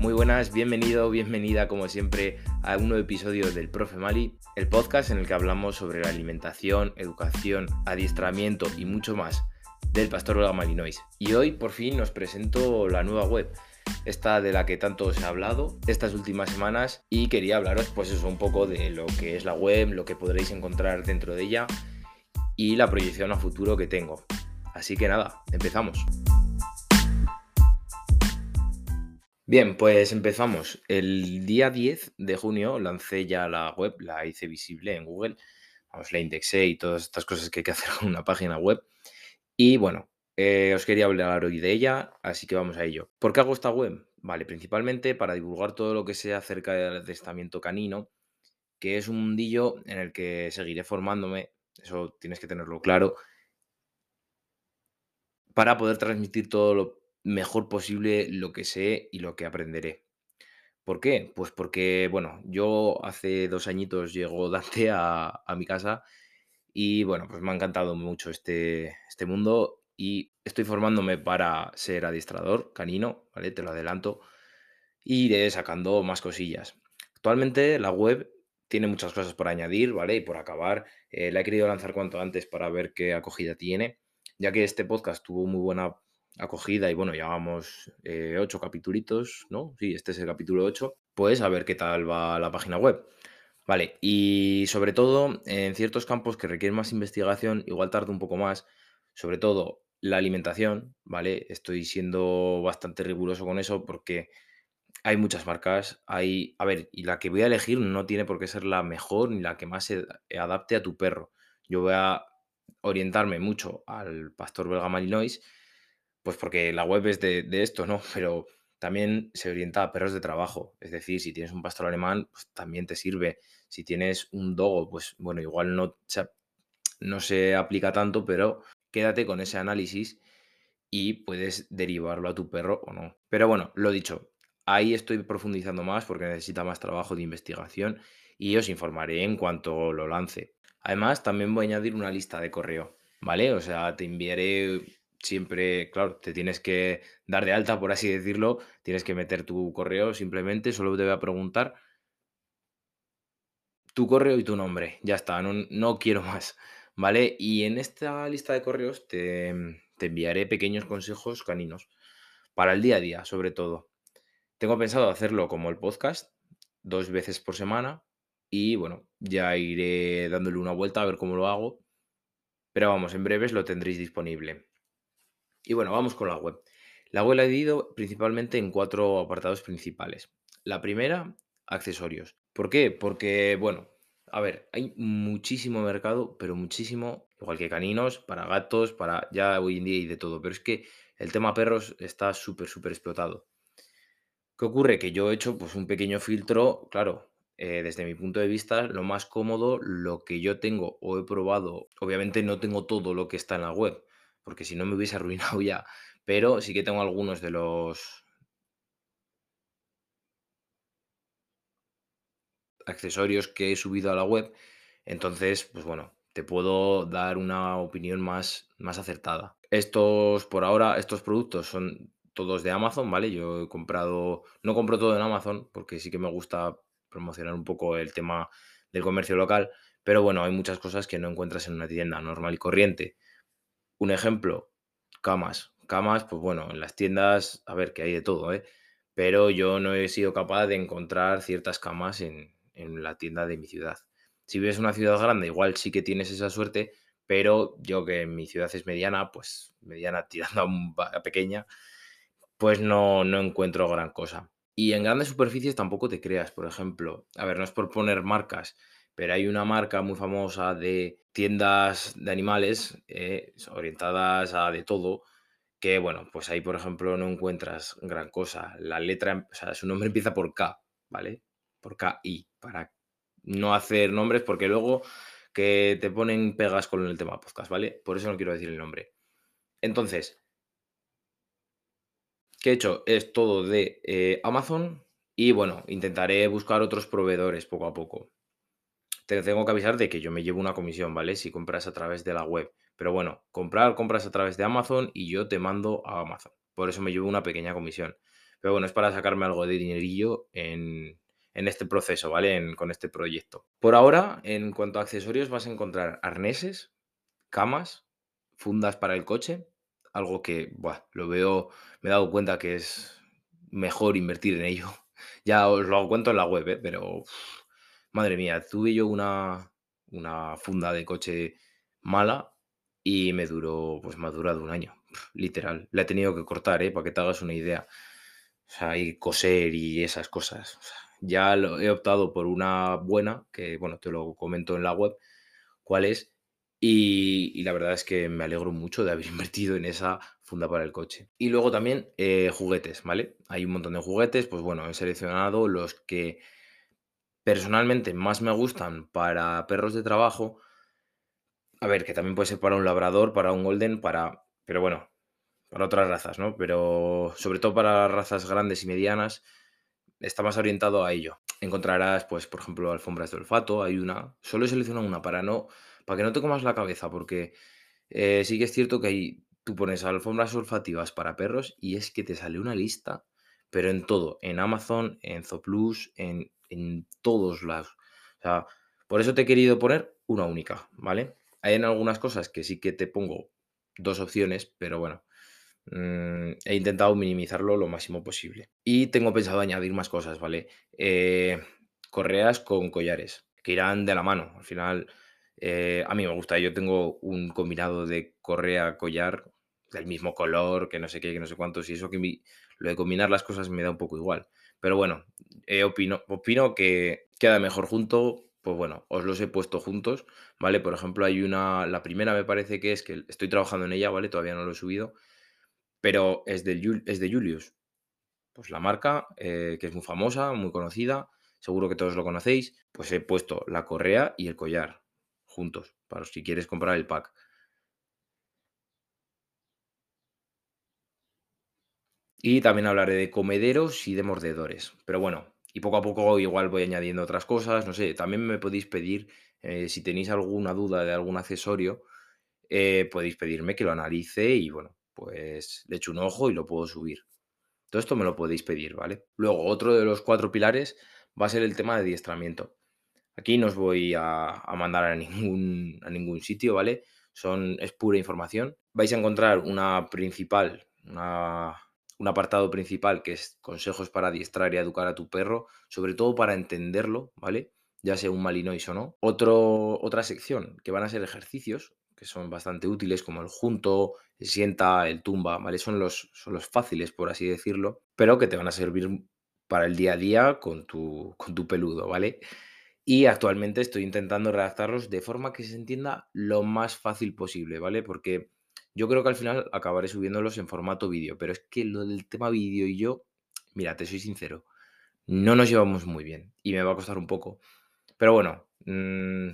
Muy buenas, bienvenido, bienvenida como siempre a un nuevo episodio del Profe Mali, el podcast en el que hablamos sobre la alimentación, educación, adiestramiento y mucho más del pastor belga Malinois. Y hoy por fin nos presento la nueva web, esta de la que tanto os he hablado estas últimas semanas y quería hablaros pues eso un poco de lo que es la web, lo que podréis encontrar dentro de ella y la proyección a futuro que tengo. Así que nada, empezamos. Bien, pues empezamos. El día 10 de junio lancé ya la web, la hice visible en Google. Vamos, la indexé y todas estas cosas que hay que hacer con una página web. Y bueno, eh, os quería hablar hoy de ella, así que vamos a ello. ¿Por qué hago esta web? Vale, principalmente para divulgar todo lo que sea acerca del adiestramiento canino, que es un mundillo en el que seguiré formándome, eso tienes que tenerlo claro, para poder transmitir todo lo mejor posible lo que sé y lo que aprenderé. ¿Por qué? Pues porque, bueno, yo hace dos añitos llegó Dante a, mi casa y, bueno, pues me ha encantado mucho este, este mundo y estoy formándome para ser adiestrador canino, ¿vale? Te lo adelanto. Y iré sacando más cosillas. Actualmente la web tiene muchas cosas por añadir, ¿vale? Y por acabar, eh, la he querido lanzar cuanto antes para ver qué acogida tiene, ya que este podcast tuvo muy buena acogida y bueno, llevamos eh, ocho capítulos, ¿no? Sí, este es el capítulo 8. Pues a ver qué tal va la página web. Vale, y sobre todo en ciertos campos que requieren más investigación, igual tarda un poco más, sobre todo la alimentación, ¿vale? Estoy siendo bastante riguroso con eso porque hay muchas marcas, hay, a ver, y la que voy a elegir no tiene por qué ser la mejor ni la que más se adapte a tu perro. Yo voy a orientarme mucho al pastor belga Malinois pues porque la web es de, esto, ¿no? Pero también se orienta a perros de trabajo. Es decir, si tienes un pastor alemán, pues también te sirve. Si tienes un dogo, pues bueno, igual no se, no se aplica tanto, pero quédate con ese análisis y puedes derivarlo a tu perro o no. Pero bueno, lo dicho, ahí estoy profundizando más porque necesita más trabajo de investigación y os informaré en cuanto lo lance. Además, también voy a añadir una lista de correo, ¿vale? O sea, te enviaré siempre, claro, te tienes que dar de alta, por así decirlo, tienes que meter tu correo, simplemente solo te voy a preguntar tu correo y tu nombre, ya está, no, quiero más, ¿vale? Y en esta lista de correos te, te enviaré pequeños consejos caninos para el día a día, sobre todo. Tengo pensado hacerlo como el podcast, dos veces por semana, y bueno, ya iré dándole una vuelta a ver cómo lo hago. Pero vamos, en breves lo tendréis disponible. Y bueno, vamos con la web. La web la he dividido principalmente en cuatro apartados principales. La primera, accesorios. ¿Por qué? Porque, bueno, a ver, hay muchísimo mercado, pero muchísimo, igual que caninos, para gatos, para ya hoy en día y de todo. Pero es que el tema perros está súper, súper explotado. ¿Qué ocurre? Que yo he hecho pues un pequeño filtro, claro, eh, desde mi punto de vista, lo más cómodo, lo que yo tengo o he probado, obviamente no tengo todo lo que está en la web, porque si no me hubiese arruinado ya. Pero sí que tengo algunos de los accesorios que he subido a la web. Entonces, pues bueno, te puedo dar una opinión más, más acertada. Estos, por ahora, estos productos son todos de Amazon, ¿vale? Yo he comprado, no compro todo en Amazon porque sí que me gusta promocionar un poco el tema del comercio local, pero bueno, hay muchas cosas que no encuentras en una tienda normal y corriente. Un ejemplo, camas. Camas, pues bueno, en las tiendas, a ver, que hay de todo, ¿eh? Pero yo no he sido capaz de encontrar ciertas camas en, la tienda de mi ciudad. Si vives en una ciudad grande, igual sí que tienes esa suerte, pero yo que mi ciudad es mediana, pues mediana tirando a pequeña, pues no, no encuentro gran cosa. Y en grandes superficies tampoco te creas, por ejemplo. A ver, no es por poner marcas, pero hay una marca muy famosa de tiendas de animales eh, orientadas a de todo, que bueno, pues ahí por ejemplo no encuentras gran cosa. La letra, o sea, su nombre empieza por K, ¿vale? Por K-I, para no hacer nombres porque luego que te ponen pegas con el tema podcast, ¿vale? Por eso no quiero decir el nombre. Entonces, ¿qué he hecho? Es todo de eh, Amazon y bueno, intentaré buscar otros proveedores poco a poco te tengo que avisar de que yo me llevo una comisión, ¿vale? Si compras a través de la web. Pero bueno, comprar, compras a través de Amazon y yo te mando a Amazon. Por eso me llevo una pequeña comisión. Pero bueno, es para sacarme algo de dinerillo en, en este proceso, ¿vale? Con este proyecto. Por ahora, en cuanto a accesorios, vas a encontrar arneses, camas, fundas para el coche, algo que, buah, lo veo, me he dado cuenta que es mejor invertir en ello. Ya os lo cuento en la web, ¿eh? Pero, madre mía, tuve yo una, una funda de coche mala y me duró, pues me ha durado un año, literal. La he tenido que cortar, ¿eh? Para que te hagas una idea. O sea, y coser y esas cosas. Ya lo he optado por una buena, que bueno, te lo comento en la web, cuál es. Y, y la verdad es que me alegro mucho de haber invertido en esa funda para el coche. Y luego también eh, juguetes, ¿vale? Hay un montón de juguetes, pues bueno, he seleccionado los que personalmente más me gustan para perros de trabajo. A ver, que también puede ser para un labrador, para un golden, para... Pero bueno, para otras razas, ¿no? Pero sobre todo para razas grandes y medianas, está más orientado a ello. Encontrarás, pues, por ejemplo, alfombras de olfato, hay una. Solo he seleccionado una para no, para que no te comas la cabeza, porque eh, sí que es cierto que hay, tú pones alfombras olfativas para perros y es que te sale una lista, pero en todo, en Amazon, en Zooplus, en, en todos lados. O sea, por eso te he querido poner una única, ¿vale? Hay en algunas cosas que sí que te pongo dos opciones, pero bueno, Mm, he intentado minimizarlo lo máximo posible. Y tengo pensado añadir más cosas, ¿vale? Eh, correas con collares, que irán de la mano. Al final, eh, a mí me gusta. Yo tengo un combinado de correa-collar del mismo color, que no sé qué, que no sé cuántos, y eso que mi- lo de combinar las cosas me da un poco igual. Pero bueno, eh, opino, opino que queda mejor junto. Pues bueno, os los he puesto juntos, ¿vale? Por ejemplo, hay una, la primera me parece que es que estoy trabajando en ella, ¿vale? Todavía no lo he subido pero es es de Julius. Pues la marca, eh, que es muy famosa, muy conocida, seguro que todos lo conocéis, pues he puesto la correa y el collar juntos, para si quieres comprar el pack. Y también hablaré de comederos y de mordedores. Pero bueno, y poco a poco igual voy añadiendo otras cosas, no sé, también me podéis pedir, eh, si tenéis alguna duda de algún accesorio, eh, podéis pedirme que lo analice y bueno, pues le echo un ojo y lo puedo subir. Todo esto me lo podéis pedir, ¿vale? Luego, otro de los cuatro pilares va a ser el tema de adiestramiento. Aquí no os voy a, a mandar a ningún, a ningún sitio, ¿vale? Son, es pura información. Vais a encontrar una principal, una- un apartado principal que es consejos para adiestrar y educar a tu perro, sobre todo para entenderlo, ¿vale? Ya sea un malinois o no. Otro, otra sección que van a ser ejercicios, que son bastante útiles, como el junto, el sienta, el tumba, ¿vale? Son los, son los fáciles, por así decirlo, pero que te van a servir para el día a día con tu, con tu peludo, ¿vale? Y actualmente estoy intentando redactarlos de forma que se entienda lo más fácil posible, ¿vale? Porque yo creo que al final acabaré subiéndolos en formato vídeo, pero es que lo del tema vídeo y yo, mira, te soy sincero, no nos llevamos muy bien y me va a costar un poco. Pero bueno, mm,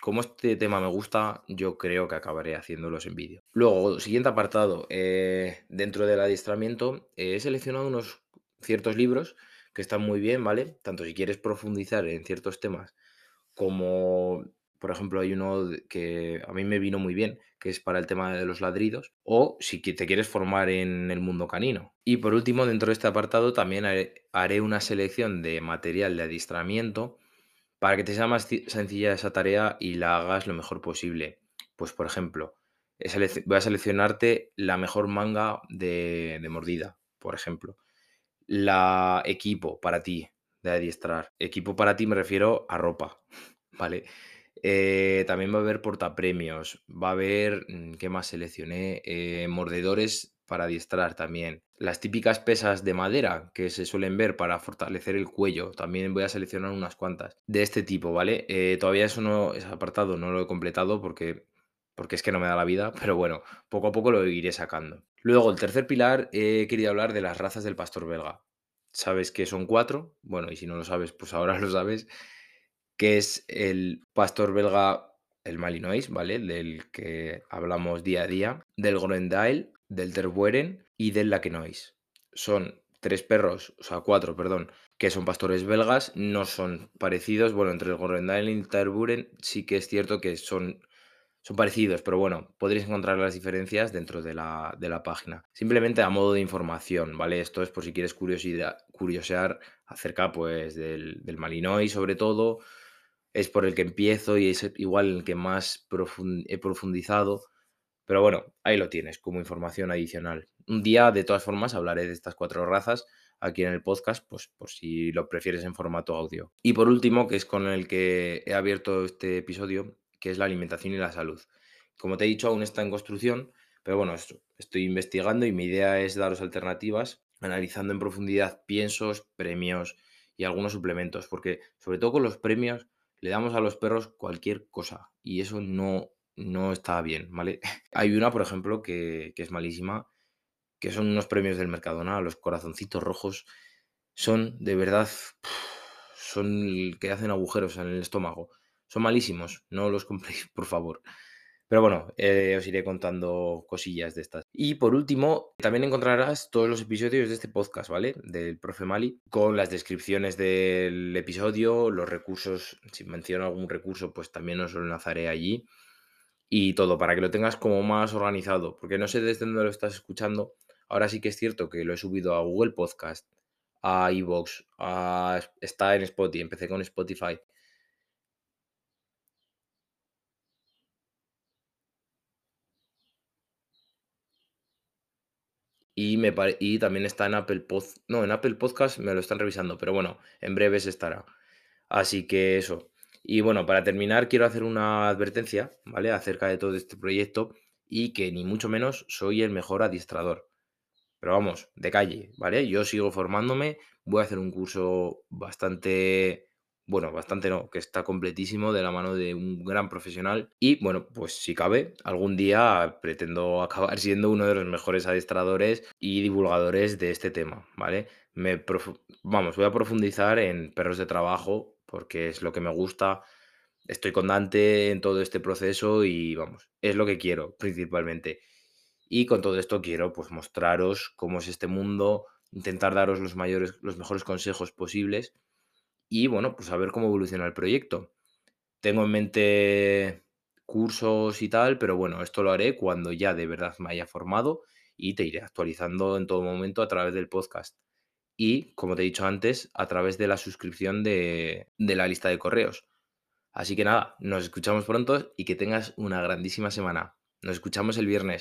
como este tema me gusta, yo creo que acabaré haciéndolos en vídeo. Luego, siguiente apartado, eh, dentro del adiestramiento, eh, he seleccionado unos ciertos libros que están muy bien, ¿vale? Tanto si quieres profundizar en ciertos temas como, por ejemplo, hay uno que a mí me vino muy bien, que es para el tema de los ladridos, o si te quieres formar en el mundo canino. Y por último, dentro de este apartado también haré, una selección de material de adiestramiento para que te sea más ci- sencilla esa tarea y la hagas lo mejor posible. Pues, por ejemplo, voy a seleccionarte la mejor manga de, de mordida, por ejemplo. La equipo para ti de adiestrar. Equipo para ti me refiero a ropa, ¿vale? Eh, también va a haber portapremios, va a haber, mm, ¿qué más seleccioné? Eh, mordedores para adiestrar también. Las típicas pesas de madera que se suelen ver para fortalecer el cuello, también voy a seleccionar unas cuantas de este tipo, ¿vale? Eh, todavía eso no, ese apartado no lo he completado porque, porque es que no me da la vida, pero bueno, poco a poco lo iré sacando. Luego, el tercer pilar, he querido hablar de las razas del pastor belga. Sabes que son cuatro, bueno, y si no lo sabes, pues ahora lo sabes, que es el pastor belga, el Malinois, ¿vale? Del que hablamos día a día, del Groendael, del Tervueren y del Lakenois. Son tres perros, o sea, cuatro, perdón, que son pastores belgas, no son parecidos. Bueno, entre el Groendael y el Tervuren sí que es cierto que son Son parecidos, pero bueno, podréis encontrar las diferencias dentro de la, de la página. Simplemente a modo de información, ¿vale? Esto es por si quieres curiosidad, curiosear acerca pues del, del Malinois sobre todo. Es por el que empiezo y es igual el que más he profundizado. Pero bueno, ahí lo tienes como información adicional. Un día, de todas formas, hablaré de estas cuatro razas aquí en el podcast, pues por si lo prefieres en formato audio. Y por último, que es con el que he abierto este episodio, que es la alimentación y la salud. Como te he dicho, aún está en construcción, pero bueno, estoy investigando y mi idea es daros alternativas, analizando en profundidad piensos, premios y algunos suplementos, porque sobre todo con los premios le damos a los perros cualquier cosa y eso no, no está bien, ¿vale? Hay una, por ejemplo, que, que es malísima, que son unos premios del Mercadona, los corazoncitos rojos, son de verdad, son que hacen agujeros en el estómago. Son malísimos, no los compréis, por favor. Pero bueno, eh, os iré contando cosillas de estas. Y por último, también encontrarás todos los episodios de este podcast, ¿vale? Del profe Mali, con las descripciones del episodio, los recursos, si menciono algún recurso, pues también os lo enlazaré allí. Y todo, para que lo tengas como más organizado, porque no sé desde dónde lo estás escuchando. Ahora sí que es cierto que lo he subido a Google Podcast, a iVoox, a... está en Spotify, empecé con Spotify. Y, también está en Apple Podcast. No, en Apple Podcast me lo están revisando, pero bueno, en breves estará. Así que eso. Y bueno, para terminar, quiero hacer una advertencia, ¿vale? Acerca de todo este proyecto y que ni mucho menos soy el mejor adiestrador. Pero vamos, de calle, ¿vale? Yo sigo formándome, voy a hacer un curso bastante bueno, bastante no, que está completísimo de la mano de un gran profesional. Y bueno, pues si cabe, algún día pretendo acabar siendo uno de los mejores adiestradores y divulgadores de este tema, ¿vale? Me vamos, voy a profundizar en perros de trabajo porque es lo que me gusta. Estoy con Dante en todo este proceso y vamos, es lo que quiero principalmente. Y con todo esto quiero pues mostraros cómo es este mundo, intentar daros los mayores, los mejores consejos posibles y bueno, pues a ver cómo evoluciona el proyecto. Tengo en mente cursos y tal, pero bueno, esto lo haré cuando ya de verdad me haya formado y te iré actualizando en todo momento a través del podcast. Y, como te he dicho antes, a través de la suscripción de, de la lista de correos. Así que nada, nos escuchamos pronto y que tengas una grandísima semana. Nos escuchamos el viernes.